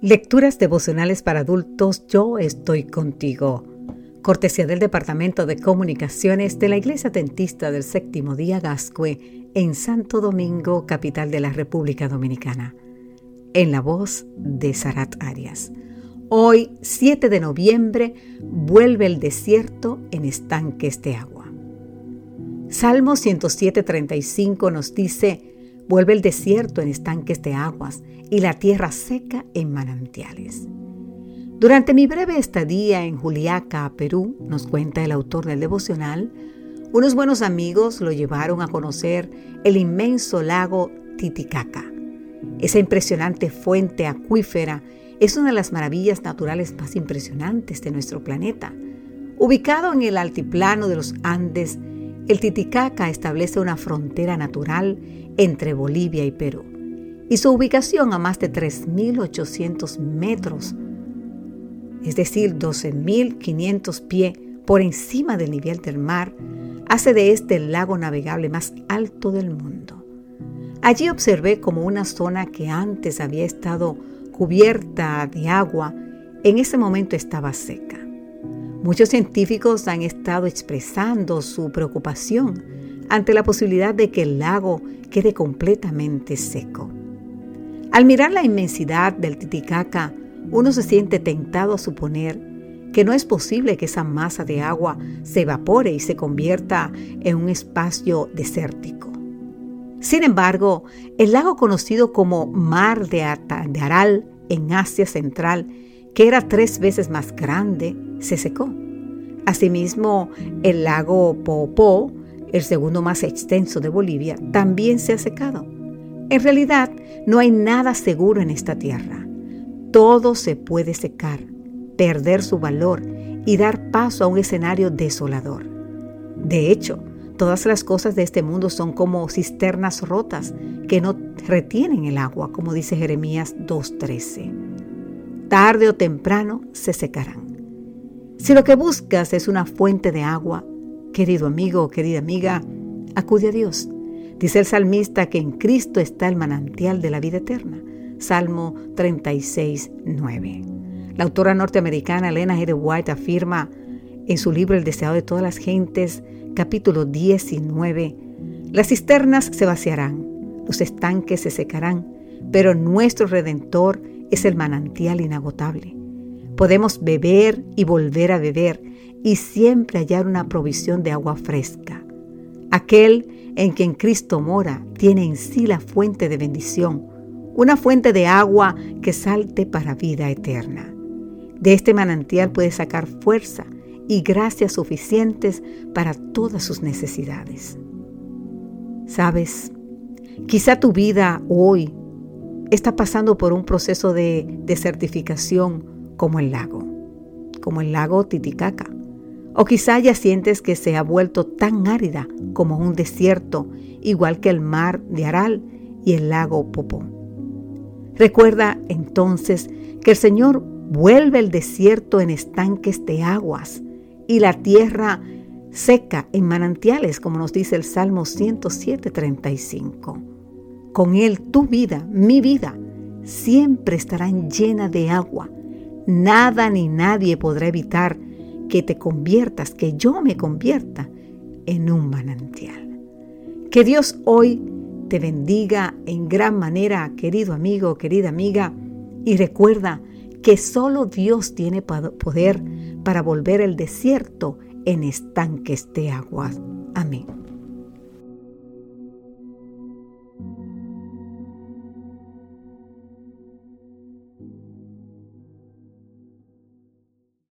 Lecturas devocionales para adultos, yo estoy contigo. Cortesía del Departamento de Comunicaciones de la Iglesia Dentista del Séptimo Día Gascue en Santo Domingo, capital de la República Dominicana. En la voz de Sarat Arias. Hoy, 7 de noviembre, vuelve el desierto en estanques de agua. Salmo 107.35 nos dice, Vuelve el desierto en estanques de aguas y la tierra seca en manantiales. Durante mi breve estadía en Juliaca, Perú, nos cuenta el autor del devocional, unos buenos amigos lo llevaron a conocer el inmenso lago Titicaca. Esa impresionante fuente acuífera es una de las maravillas naturales más impresionantes de nuestro planeta. Ubicado en el altiplano de los Andes, el Titicaca establece una frontera natural entre Bolivia y Perú y su ubicación a más de 3.800 metros, es decir, 12.500 pies por encima del nivel del mar, hace de este el lago navegable más alto del mundo. Allí observé como una zona que antes había estado cubierta de agua, en ese momento estaba seca. Muchos científicos han estado expresando su preocupación ante la posibilidad de que el lago quede completamente seco. Al mirar la inmensidad del Titicaca, uno se siente tentado a suponer que no es posible que esa masa de agua se evapore y se convierta en un espacio desértico. Sin embargo, el lago conocido como Mar de, Aral en Asia Central, que era tres veces más grande, se secó. Asimismo, el lago Poopó el segundo más extenso de Bolivia, también se ha secado. En realidad, no hay nada seguro en esta tierra. Todo se puede secar, perder su valor y dar paso a un escenario desolador. De hecho, todas las cosas de este mundo son como cisternas rotas que no retienen el agua, como dice Jeremías 2.13. Tarde o temprano se secarán. Si lo que buscas es una fuente de agua, Querido amigo, querida amiga, acude a Dios. Dice el salmista que en Cristo está el manantial de la vida eterna. Salmo 36, 9. La autora norteamericana Elena G. White afirma en su libro El deseado de todas las gentes, capítulo 19, las cisternas se vaciarán, los estanques se secarán, pero nuestro Redentor es el manantial inagotable. Podemos beber y volver a beber y siempre hallar una provisión de agua fresca. Aquel en quien Cristo mora tiene en sí la fuente de bendición, una fuente de agua que salte para vida eterna. De este manantial puede sacar fuerza y gracias suficientes para todas sus necesidades. Sabes, quizá tu vida hoy está pasando por un proceso de desertificación como el lago, como el lago Titicaca. O quizá ya sientes que se ha vuelto tan árida como un desierto, igual que el mar de Aral y el lago Popó. Recuerda entonces que el Señor vuelve el desierto en estanques de aguas y la tierra seca en manantiales, como nos dice el Salmo 107.35. Con Él tu vida, mi vida, siempre estarán llena de agua. Nada ni nadie podrá evitar que te conviertas, que yo me convierta en un manantial. Que Dios hoy te bendiga en gran manera, querido amigo, querida amiga, y recuerda que solo Dios tiene poder para volver el desierto en estanques de agua. Amén.